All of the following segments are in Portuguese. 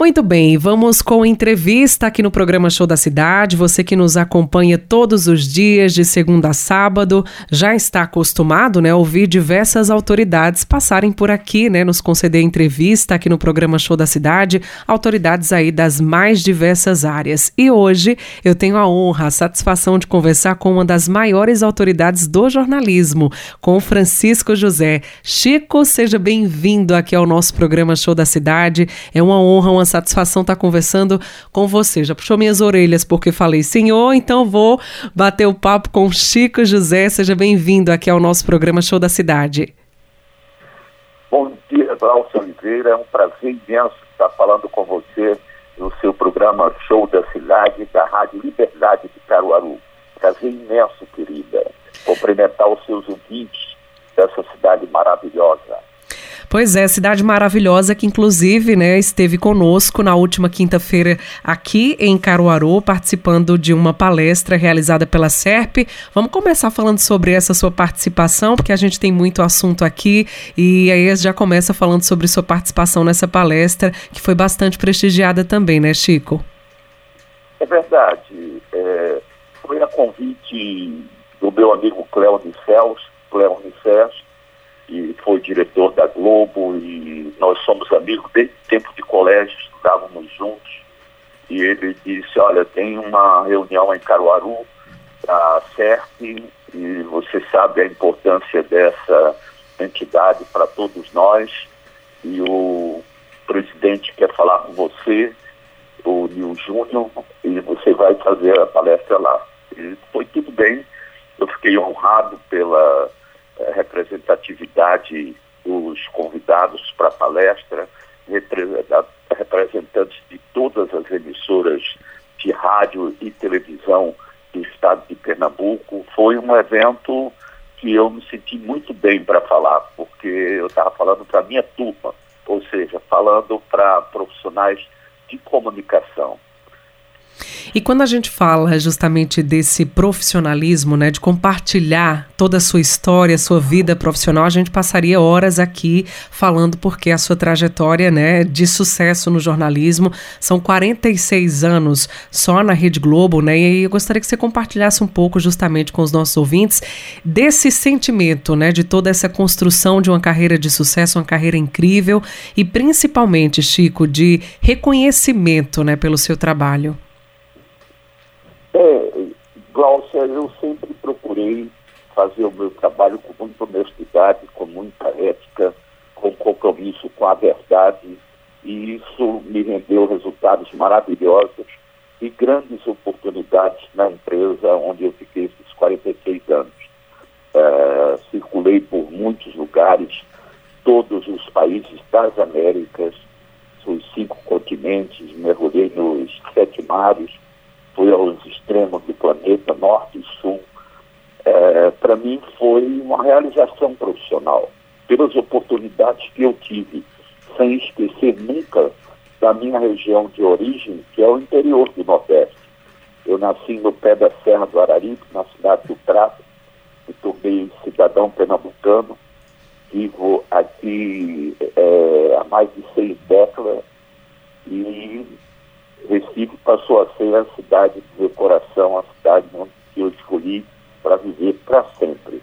Muito bem, vamos com entrevista aqui no programa Show da Cidade. Você que nos acompanha todos os dias, de segunda a sábado, já está acostumado, né, a ouvir diversas autoridades passarem por aqui, né, nos conceder entrevista aqui no programa Show da Cidade, autoridades aí das mais diversas áreas. E hoje eu tenho a honra, a satisfação de conversar com uma das maiores autoridades do jornalismo, com Francisco José. Chico, seja bem-vindo aqui ao nosso programa Show da Cidade. É uma honra, uma satisfação estar conversando com você. Já puxou minhas orelhas porque falei, senhor, então vou bater o papo com Chico José. Seja bem-vindo aqui ao nosso programa Show da Cidade. Bom dia, Glaucio Oliveira. É um prazer imenso estar falando com você no seu programa Show da Cidade, da Rádio Liberdade de Caruaru. Prazer imenso, querida. Cumprimentar os seus ouvintes dessa cidade maravilhosa. Pois é, cidade maravilhosa que inclusive, né, esteve conosco na última quinta-feira aqui em Caruaru, participando de uma palestra realizada pela SERP. Vamos começar falando sobre essa sua participação, porque a gente tem muito assunto aqui e aí já começa falando sobre sua participação nessa palestra, que foi bastante prestigiada também, né, Chico? É verdade. É, foi a convite do meu amigo Cléo de Céus, Cléo Unicef, que foi diretor da Globo e nós somos amigos desde tempo de colégio, estudávamos juntos. E ele disse, olha, tem uma reunião em Caruaru, da CERP, e você sabe a importância dessa entidade para todos nós. E o presidente quer falar com você, o Nil Júnior, e você vai fazer a palestra lá. E foi tudo bem, eu fiquei honrado pela representatividade dos convidados para a palestra, representantes de todas as emissoras de rádio e televisão do estado de Pernambuco. Foi um evento que eu me senti muito bem para falar, porque eu estava falando para a minha turma, ou seja, falando para profissionais de comunicação. E quando a gente fala justamente desse profissionalismo, né, de compartilhar toda a sua história, a sua vida profissional, a gente passaria horas aqui falando porque a sua trajetória, né, de sucesso no jornalismo são 46 anos só na Rede Globo, né? E eu gostaria que você compartilhasse um pouco justamente com os nossos ouvintes desse sentimento, né, de toda essa construção de uma carreira de sucesso, uma carreira incrível e principalmente, Chico, de reconhecimento, né, pelo seu trabalho. É, Glaucia, eu sempre procurei fazer o meu trabalho com muita honestidade, com muita ética, com compromisso com a verdade, e isso me rendeu resultados maravilhosos e grandes oportunidades na empresa onde eu fiquei esses 46 anos. É, circulei por muitos lugares, todos os países das Américas, os cinco continentes, mergulhei nos sete mares, fui aos extremos do planeta, norte e sul. É, Para mim foi uma realização profissional, pelas oportunidades que eu tive, sem esquecer nunca da minha região de origem, que é o interior do Nordeste. Eu nasci no pé da Serra do Araripe, na cidade do Prato, me tornei cidadão pernambucano, vivo aqui é, há mais de seis décadas e Recife passou a ser a cidade do meu coração, a cidade que eu escolhi para viver para sempre.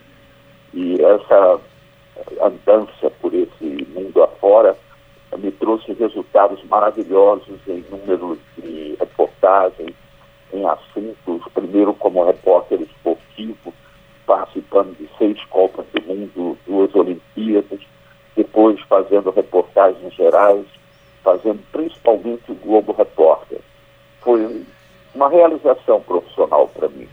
E essa andança por esse mundo afora me trouxe resultados maravilhosos em números de reportagens, em assuntos, primeiro como repórter esportivo, participando de seis Copas do Mundo, duas Olimpíadas, depois fazendo reportagens gerais, fazendo principalmente o Globo Repórter. Foi uma realização profissional para mim.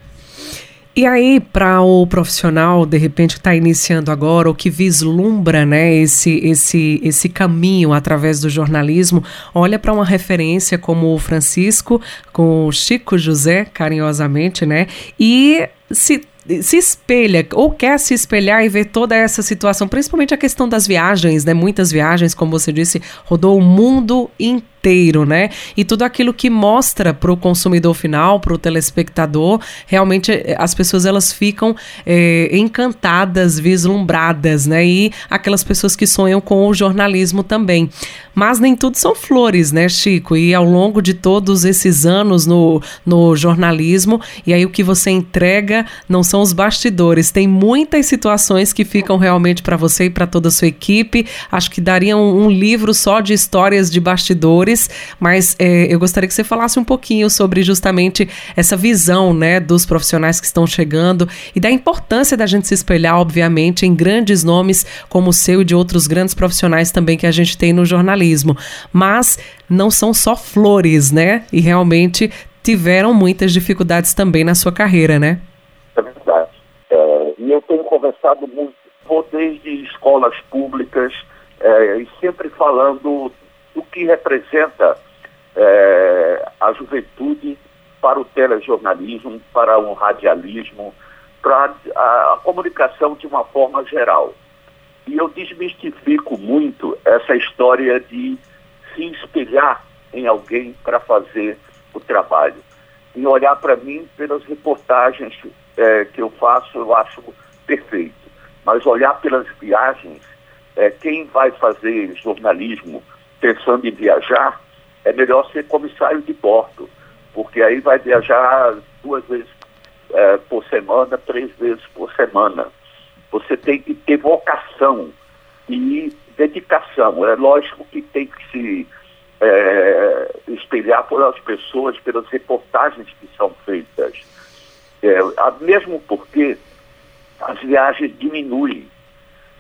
E aí, para o profissional, de repente, está iniciando agora, ou que vislumbra né, esse, esse, esse caminho através do jornalismo, olha para uma referência como o Francisco, com o Chico José, carinhosamente, né? E se se espelha ou quer se espelhar e ver toda essa situação, principalmente a questão das viagens, né? Muitas viagens, como você disse, rodou o mundo inteiro inteiro, né? E tudo aquilo que mostra para o consumidor final, para o telespectador, realmente eh, as pessoas elas ficam é, encantadas, vislumbradas, né? E aquelas pessoas que sonham com o jornalismo também. Mas nem tudo são flores, né, Chico? E ao longo de todos esses anos no, no jornalismo, e aí o que você entrega não são os bastidores, tem muitas situações que ficam realmente para você e para toda a sua equipe. Acho que daria um, um livro só de histórias de bastidores mas é, eu gostaria que você falasse um pouquinho sobre justamente essa visão né, dos profissionais que estão chegando e da importância da gente se espelhar, obviamente, em grandes nomes como o seu e de outros grandes profissionais também que a gente tem no jornalismo. Mas não são só flores, né? E realmente tiveram muitas dificuldades também na sua carreira, né? É verdade. É, e eu tenho conversado muito, desde escolas públicas, é, e sempre falando do que representa é, a juventude para o telejornalismo, para o radialismo, para a, a comunicação de uma forma geral. E eu desmistifico muito essa história de se espelhar em alguém para fazer o trabalho. E olhar para mim pelas reportagens é, que eu faço, eu acho perfeito. Mas olhar pelas viagens, é, quem vai fazer jornalismo pensando em viajar, é melhor ser comissário de bordo, porque aí vai viajar duas vezes é, por semana, três vezes por semana. Você tem que ter vocação e dedicação. É lógico que tem que se é, espelhar pelas pessoas, pelas reportagens que são feitas. É, mesmo porque as viagens diminuem.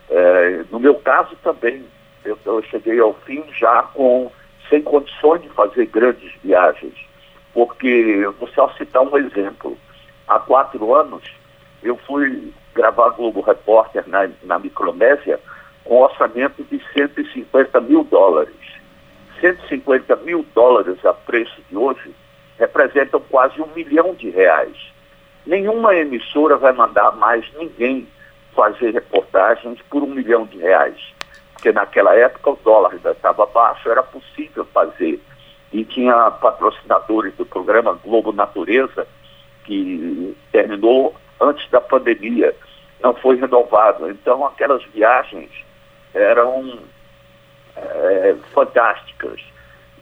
É, no meu caso também, eu, eu cheguei ao fim já com sem condições de fazer grandes viagens, porque vou só citar um exemplo. Há quatro anos eu fui gravar Globo Repórter na, na Micronésia com orçamento de 150 mil dólares. 150 mil dólares a preço de hoje representam quase um milhão de reais. Nenhuma emissora vai mandar mais ninguém fazer reportagens por um milhão de reais porque naquela época o dólar ainda estava baixo, era possível fazer. E tinha patrocinadores do programa Globo Natureza, que terminou antes da pandemia, não foi renovado. Então aquelas viagens eram é, fantásticas.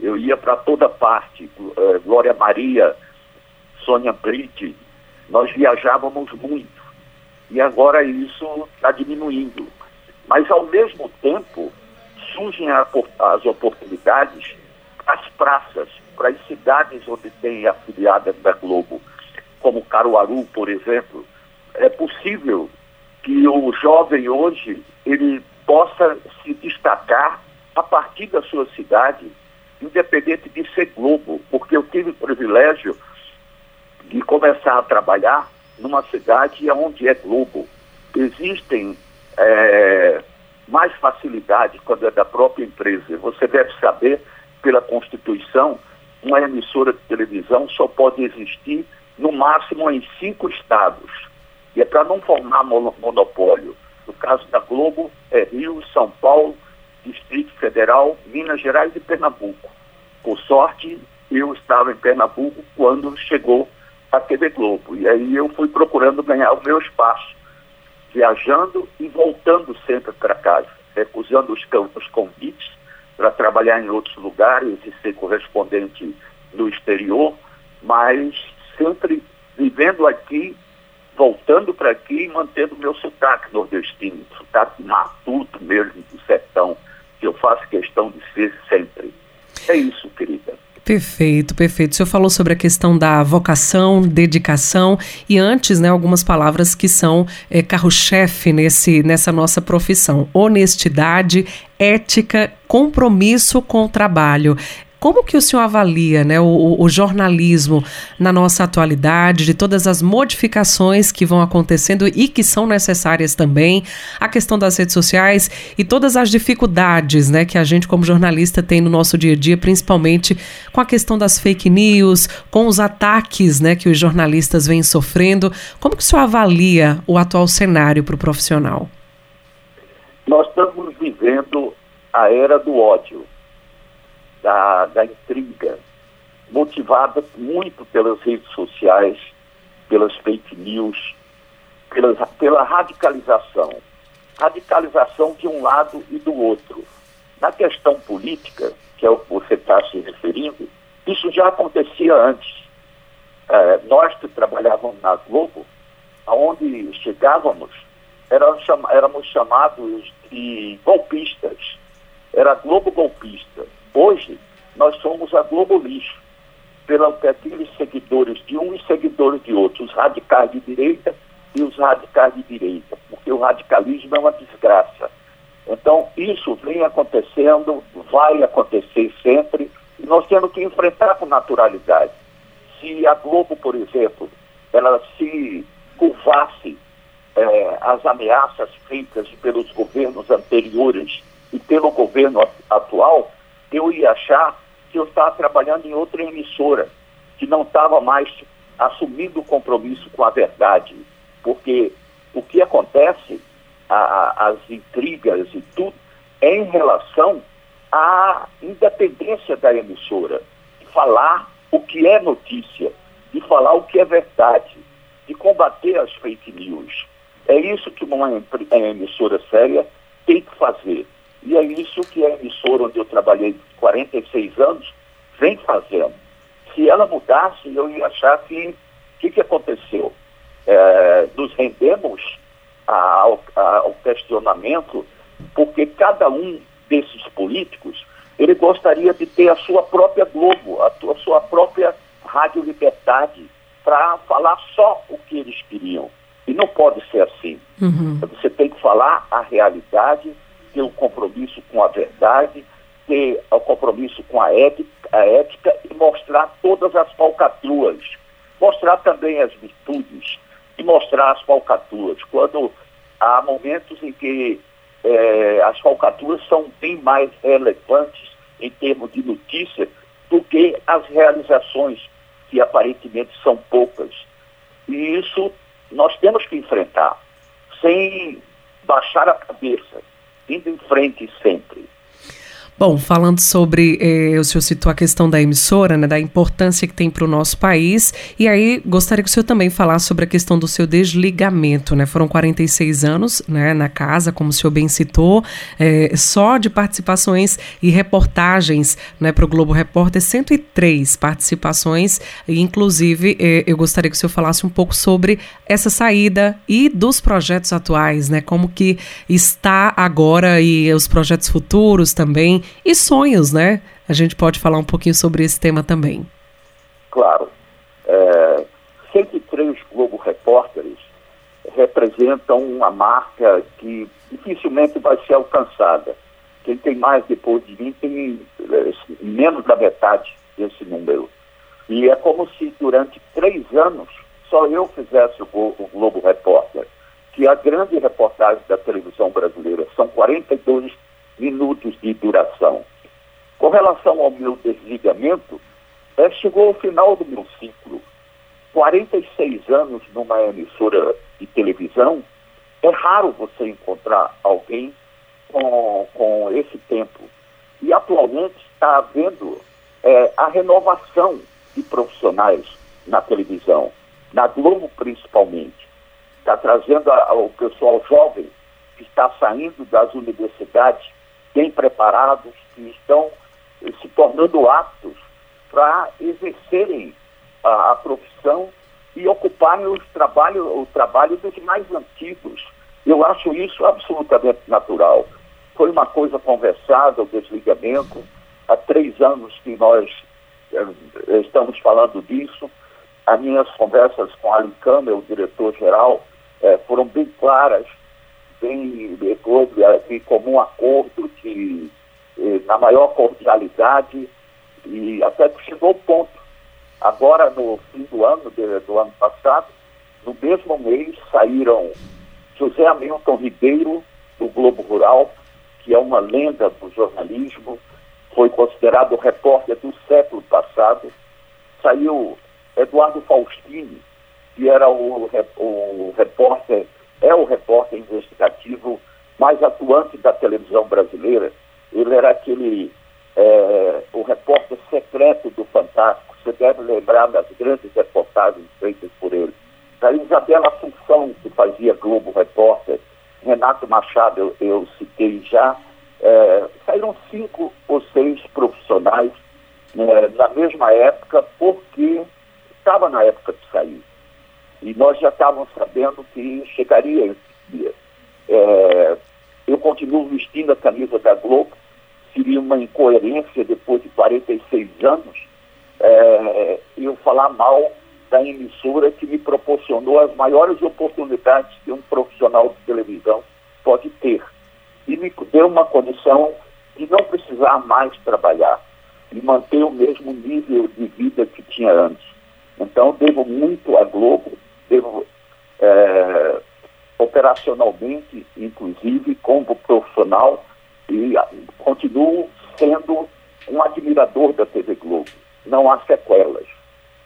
Eu ia para toda parte, é, Glória Maria, Sônia Brite, nós viajávamos muito. E agora isso está diminuindo. Mas, ao mesmo tempo, surgem as oportunidades as praças, para as cidades onde tem afiliadas da Globo, como Caruaru, por exemplo. É possível que o jovem hoje ele possa se destacar a partir da sua cidade, independente de ser Globo, porque eu tive o privilégio de começar a trabalhar numa cidade onde é Globo. Existem é, mais facilidade quando é da própria empresa. Você deve saber, pela Constituição, uma emissora de televisão só pode existir no máximo em cinco estados. E é para não formar monopólio. No caso da Globo, é Rio, São Paulo, Distrito Federal, Minas Gerais e Pernambuco. Por sorte, eu estava em Pernambuco quando chegou a TV Globo. E aí eu fui procurando ganhar o meu espaço viajando e voltando sempre para casa, recusando os, os convites para trabalhar em outros lugares e ser correspondente no exterior, mas sempre vivendo aqui, voltando para aqui e mantendo meu sotaque nordestino, sotaque matuto mesmo do sertão, que eu faço questão de ser sempre. É isso, querida. Perfeito, perfeito. O senhor falou sobre a questão da vocação, dedicação e antes, né, algumas palavras que são é, carro-chefe nesse nessa nossa profissão: honestidade, ética, compromisso com o trabalho. Como que o senhor avalia né, o, o jornalismo na nossa atualidade, de todas as modificações que vão acontecendo e que são necessárias também, a questão das redes sociais e todas as dificuldades né, que a gente, como jornalista, tem no nosso dia a dia, principalmente com a questão das fake news, com os ataques né, que os jornalistas vêm sofrendo. Como que o senhor avalia o atual cenário para o profissional? Nós estamos vivendo a era do ódio, da, da intriga, motivada muito pelas redes sociais, pelas fake news, pelas, pela radicalização. Radicalização de um lado e do outro. Na questão política, que é o que você está se referindo, isso já acontecia antes. É, nós que trabalhávamos na Globo, aonde chegávamos, éramos chamados de golpistas. Era Globo golpista. Hoje, nós somos a Globo lixo, pelos aqueles seguidores de um e seguidores de outro, radicais de direita e os radicais de direita, porque o radicalismo é uma desgraça. Então, isso vem acontecendo, vai acontecer sempre, e nós temos que enfrentar com naturalidade. Se a Globo, por exemplo, ela se curvasse é, as ameaças feitas pelos governos anteriores e pelo governo atual, eu ia achar que eu estava trabalhando em outra emissora, que não estava mais assumindo o compromisso com a verdade. Porque o que acontece, a, a, as intrigas e tudo, é em relação à independência da emissora, de falar o que é notícia, de falar o que é verdade, de combater as fake news. É isso que uma emissora séria tem que fazer. E é isso que a emissora onde eu trabalhei 46 anos vem fazendo. Se ela mudasse, eu ia achar que o que, que aconteceu? É, nos rendemos ao, ao questionamento, porque cada um desses políticos ele gostaria de ter a sua própria Globo, a, a sua própria Rádio Liberdade, para falar só o que eles queriam. E não pode ser assim. Uhum. Você tem que falar a realidade, ter um compromisso com a verdade, ter o compromisso com a ética, a ética e mostrar todas as falcatruas. Mostrar também as virtudes e mostrar as falcatruas. Quando há momentos em que é, as falcatruas são bem mais relevantes em termos de notícia do que as realizações, que aparentemente são poucas. E isso nós temos que enfrentar, sem baixar a cabeça, indo em frente sempre. Bom, falando sobre, eh, o senhor citou a questão da emissora, né, da importância que tem para o nosso país, e aí gostaria que o senhor também falasse sobre a questão do seu desligamento, né? Foram 46 anos né, na casa, como o senhor bem citou, eh, só de participações e reportagens né, para o Globo Repórter, 103 participações, e inclusive eh, eu gostaria que o senhor falasse um pouco sobre essa saída e dos projetos atuais, né? Como que está agora e os projetos futuros também, e sonhos, né? A gente pode falar um pouquinho sobre esse tema também. Claro. É, 103 Globo Repórteres representam uma marca que dificilmente vai ser alcançada. Quem tem mais depois de mim tem é, menos da metade desse número. E é como se durante três anos só eu fizesse o, o Globo Repórter, que a grande reportagem da televisão brasileira. São 42 minutos de duração. Com relação ao meu desligamento, é, chegou ao final do meu ciclo. 46 anos numa emissora de televisão, é raro você encontrar alguém com, com esse tempo. E atualmente está havendo é, a renovação de profissionais na televisão, na Globo principalmente. Está trazendo a, a, o pessoal jovem que está saindo das universidades bem preparados, que estão se tornando aptos para exercerem a, a, profissão e ocuparem os trabalho, o trabalho dos mais antigos. Eu acho isso absolutamente natural. Foi uma coisa conversada, o desligamento. Há três anos que nós eh, estamos falando disso. As minhas conversas com Alan Câmara, o diretor-geral, eh, foram bem claras bem houve em comum acordo que, eh, na maior cordialidade, E até que chegou o ponto. Agora, no fim do ano, de, do ano passado, no mesmo mês, saíram José Hamilton Ribeiro, do Globo Rural, que é uma lenda do jornalismo, foi considerado repórter do século passado. Saiu Eduardo Faustini, que era o, o repórter, é o repórter investigativo mais atuante da televisão brasileira. Ele era aquele, é, o repórter secreto do Fantástico. Você deve lembrar das grandes reportagens feitas por ele. Da Isabela Assunção, que fazia Globo Repórter, Renato Machado, eu, eu citei já. É, saíram cinco ou seis profissionais né, na mesma época, porque estava na época de sair. E nós já estávamos sabendo que chegaria esse dia. É, eu continuo vestindo a camisa da Globo, seria uma incoerência depois de 46 anos é, eu falar mal da emissora que me proporcionou as maiores oportunidades que um profissional de televisão pode ter. E me deu uma condição de não precisar mais trabalhar e manter o mesmo nível de vida que tinha antes. Então, devo muito à Globo, devo é, operacionalmente, inclusive, como profissional, e continuo sendo um admirador da TV Globo. Não há sequelas.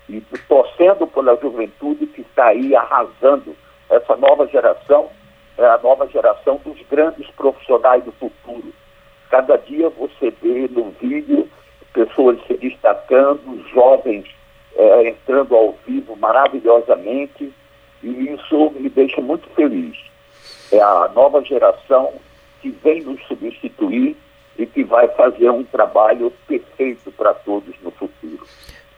E torcendo pela juventude que está aí arrasando essa nova geração, é a nova geração dos grandes profissionais do futuro. Cada dia você vê no vídeo pessoas se destacando, jovens é, entrando ao vivo maravilhosamente, e isso me deixa muito feliz. É a nova geração que vem nos substituir e que vai fazer um trabalho perfeito para todos no futuro.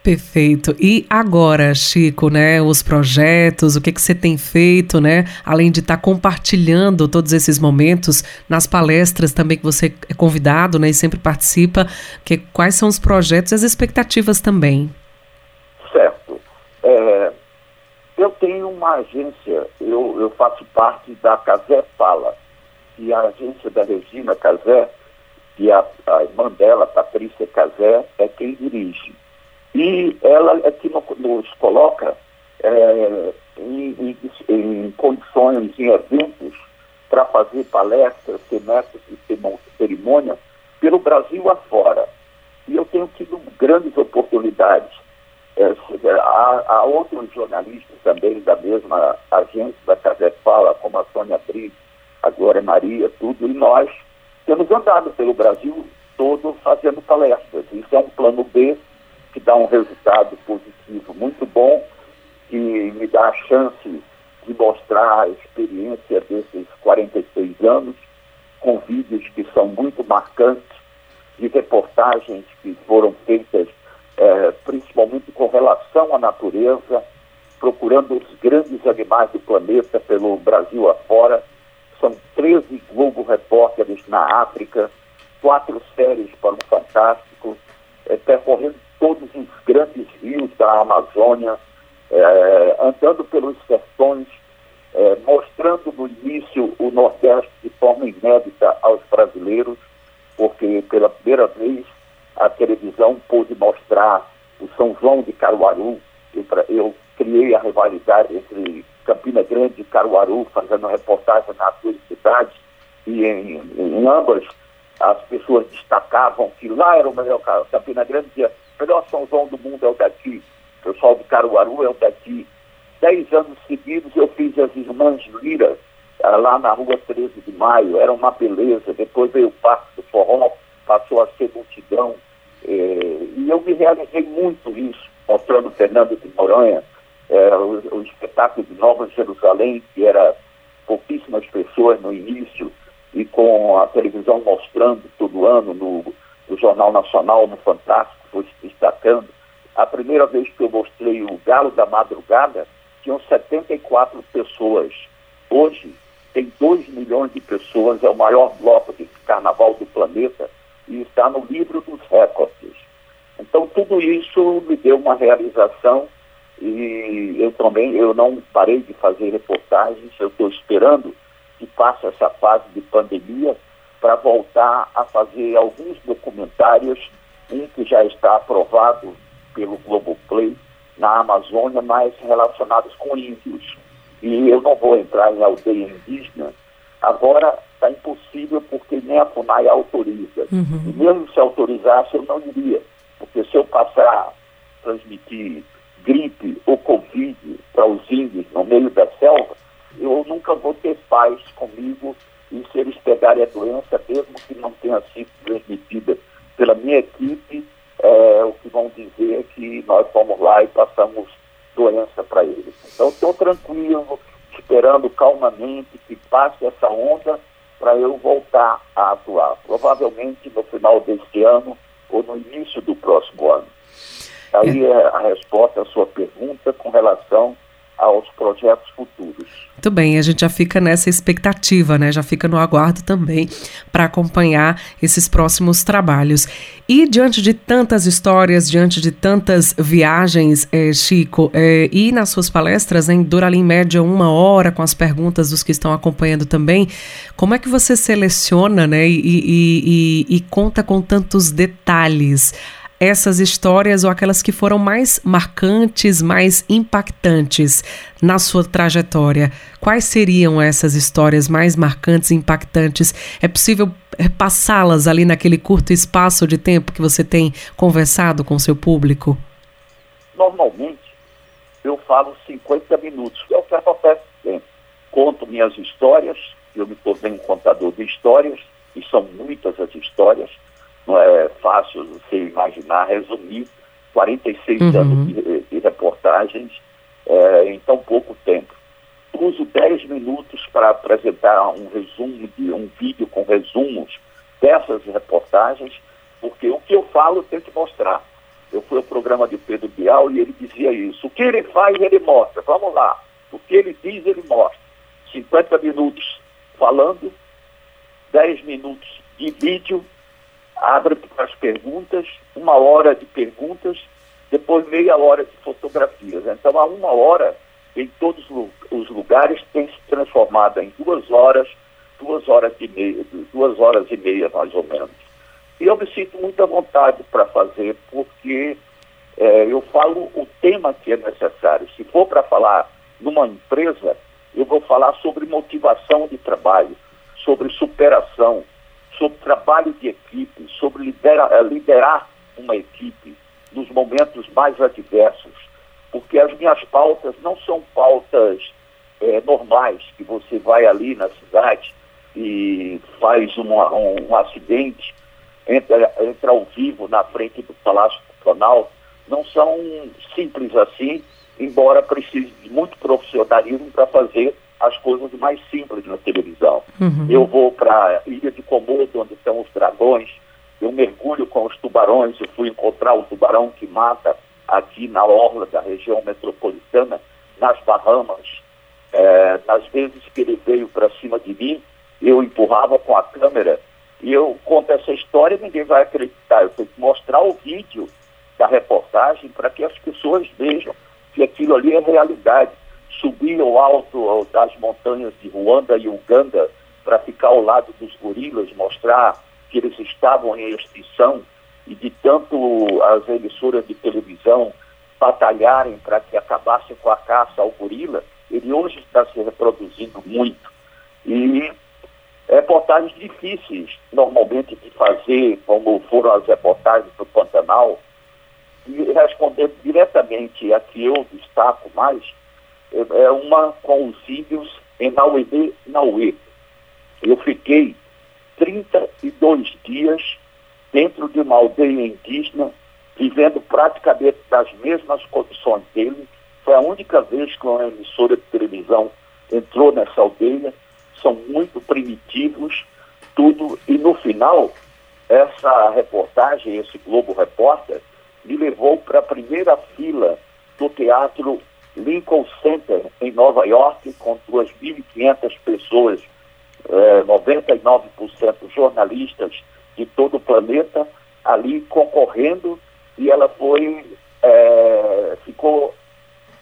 Perfeito. E agora, Chico, né, os projetos, o que que você tem feito, né, além de estar tá compartilhando todos esses momentos nas palestras também que você é convidado, né, e sempre participa, que quais são os projetos e as expectativas também? Certo. É, eu tenho uma agência, eu, eu faço parte da Casé Fala, e a agência da Regina Casé, e a, a irmã dela, Patrícia Casé, é quem dirige. E ela é que nos coloca é, em, em, em, condições, em eventos, para fazer palestras, semestres e cerimônia pelo Brasil afora. E eu tenho tido grandes oportunidades. É, há, há, outros jornalistas também da mesma agência da Casé Fala, como a Sônia Brito, a Glória Maria, tudo, e nós temos andado pelo Brasil todo fazendo palestras. Isso é um plano B que dá um resultado positivo muito bom, que me dá a chance de mostrar a experiência desses 46 anos, com vídeos que são muito marcantes, de reportagens que foram feitas é, principalmente com relação à natureza, procurando os grandes animais do planeta pelo Brasil afora. São 13 Globo Repórteres na África, quatro séries para o Fantástico, é, percorrendo todos os grandes rios da Amazônia, é, andando pelos sertões, é, mostrando no início o Nordeste de forma inédita aos brasileiros, porque pela primeira vez a televisão pôde mostrar o São João de Caruaru. Eu, eu criei a rivalidade entre Campina Grande e Caruaru, fazendo reportagem nas duas cidades, e em, em ambas as pessoas destacavam que lá era o melhor Campina Grande dizia, o melhor São João do mundo é o daqui, o pessoal de Caruaru é o daqui. Dez anos seguidos eu fiz as Irmãs Lira, ah, lá na rua 13 de maio, era uma beleza. Depois veio o Parque do Forró, passou a ser multidão. Eh, e eu me realizei muito isso, mostrando Fernando de Noronha, eh, o, o espetáculo de Nova Jerusalém, que era pouquíssimas pessoas no início, e com a televisão mostrando todo ano no, no Jornal Nacional, no Fantástico, foi destacando. A primeira vez que eu mostrei o Galo da Madrugada, tinham 74 pessoas. Hoje, tem 2 milhões de pessoas, é o maior bloco de carnaval do planeta e está no livro dos recordes. Então, tudo isso me deu uma realização e eu também, eu não parei de fazer reportagens, eu estou esperando que passe essa fase de pandemia para voltar a fazer alguns documentários um que já está aprovado pelo Globoplay na Amazônia, mas relacionados com índios. E eu não vou entrar em aldeia indígena. Agora está impossível porque nem a FUNAI autoriza. Uhum. E mesmo se autorizasse, eu não iria. Porque se eu passar a transmitir gripe ou Covid para os índios no meio da selva, eu nunca vou ter paz comigo e se eles pegarem a doença, mesmo que não tenha sido transmitida pela minha equipe, é, o que vão dizer é que nós fomos lá e passamos doença para eles. Então, estou tranquilo, esperando calmamente que passe essa onda para eu voltar a atuar. Provavelmente no final deste ano ou no início do próximo ano. Aí é a resposta à sua pergunta com relação aos projetos futuros. Muito bem, a gente já fica nessa expectativa, né? Já fica no aguardo também para acompanhar esses próximos trabalhos. E diante de tantas histórias, diante de tantas viagens, eh, Chico, eh, e nas suas palestras, em Duralim Média, uma hora, com as perguntas dos que estão acompanhando também, como é que você seleciona, né? e, e, e, e conta com tantos detalhes? Essas histórias ou aquelas que foram mais marcantes, mais impactantes na sua trajetória? Quais seriam essas histórias mais marcantes e impactantes? É possível é, passá-las ali naquele curto espaço de tempo que você tem conversado com o seu público? Normalmente, eu falo 50 minutos, é o que acontece sempre. Conto minhas histórias, eu me tornei um contador de histórias, e são muitas as histórias, não é fácil você imaginar, resumir 46 uhum. anos de, de reportagens é, em tão pouco tempo. Uso 10 minutos para apresentar um resumo, de um vídeo com resumos dessas reportagens, porque o que eu falo tem que mostrar. Eu fui ao programa de Pedro Bial e ele dizia isso. O que ele faz, ele mostra. Vamos lá. O que ele diz, ele mostra. 50 minutos falando, 10 minutos de vídeo abre para as perguntas, uma hora de perguntas, depois meia hora de fotografias. Então, a uma hora, em todos os lugares, tem se transformado em duas horas, duas horas e meia, duas horas e meia, mais ou menos. E eu me sinto muito à vontade para fazer, porque é, eu falo o tema que é necessário. Se for para falar numa empresa, eu vou falar sobre motivação de trabalho, sobre superação, sobre trabalho de equipe, sobre eh, liderar uma equipe nos momentos mais adversos, porque as minhas pautas não são pautas é, normais, que você vai ali na cidade e faz uma, um, um, acidente, entra, entra ao vivo na frente do Palácio do não são simples assim, embora precise de muito profissionalismo para fazer as coisas mais simples na televisão. Uhum. Eu vou para a Ilha de Komodo, onde estão os dragões, eu mergulho com os tubarões, eu fui encontrar o tubarão que mata aqui na orla da região metropolitana, nas Bahamas. É, nas vezes que ele veio para cima de mim, eu empurrava com a câmera e eu conto essa história e ninguém vai acreditar. Eu tenho que mostrar o vídeo da reportagem para que as pessoas vejam que aquilo ali é realidade subir ao alto das montanhas de Ruanda e Uganda para ficar ao lado dos gorilas, mostrar que eles estavam em extinção e de tanto as emissoras de televisão batalharem para que acabassem com a caça ao gorila, ele hoje está se reproduzindo muito. E reportagens difíceis, normalmente, de fazer, como foram as reportagens do Pantanal, e respondendo diretamente a que eu destaco mais, é, uma com os índios em Nauedê, Nauê. Eu fiquei 32 dias dentro de uma aldeia indígena, vivendo praticamente nas mesmas condições dele. Foi a única vez que uma emissora de televisão entrou nessa aldeia. São muito primitivos, tudo. E no final, essa reportagem, esse Globo Repórter, me levou para a primeira fila do Teatro Lincoln Center, em Nova York, com 2.500 pessoas, é, 99% jornalistas de todo o planeta, ali concorrendo, e ela foi, é, ficou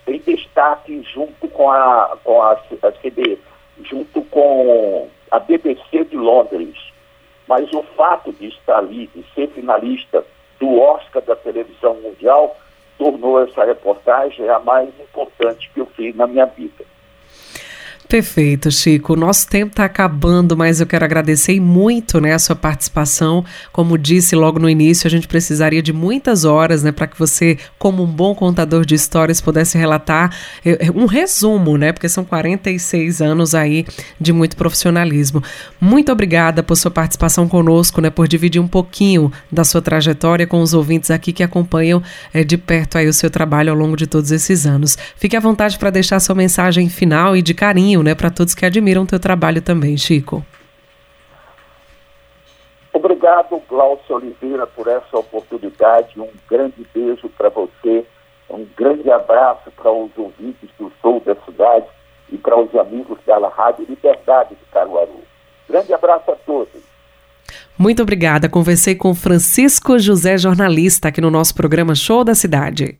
em destaque junto com a, com a, a CD, junto com a BBC de Londres. Mas o fato de estar ali, de ser finalista do Oscar da televisão mundial, tornou essa reportagem a mais importante que eu fiz na minha vida. Perfeito, Chico. O nosso tempo está acabando, mas eu quero agradecer muito né, a sua participação. Como disse logo no início, a gente precisaria de muitas horas né, para que você, como um bom contador de histórias, pudesse relatar eh, eh, um resumo, né? Porque são 46 anos aí de muito profissionalismo. Muito obrigada por sua participação conosco, né? Por dividir um pouquinho da sua trajetória com os ouvintes aqui que acompanham é, de perto aí o seu trabalho ao longo de todos esses anos. Fique à vontade para deixar sua mensagem final e de carinho carinho, né, para todos que admiram o teu trabalho também, Chico. Obrigado, Glaucio Oliveira, por essa oportunidade. Um grande beijo para você, um grande abraço para os ouvintes do Sul da Cidade e para os amigos da Rádio Liberdade de Caruaru. Grande abraço a todos. Muito obrigada. Conversei com Francisco José, jornalista, aqui no nosso programa Show da Cidade.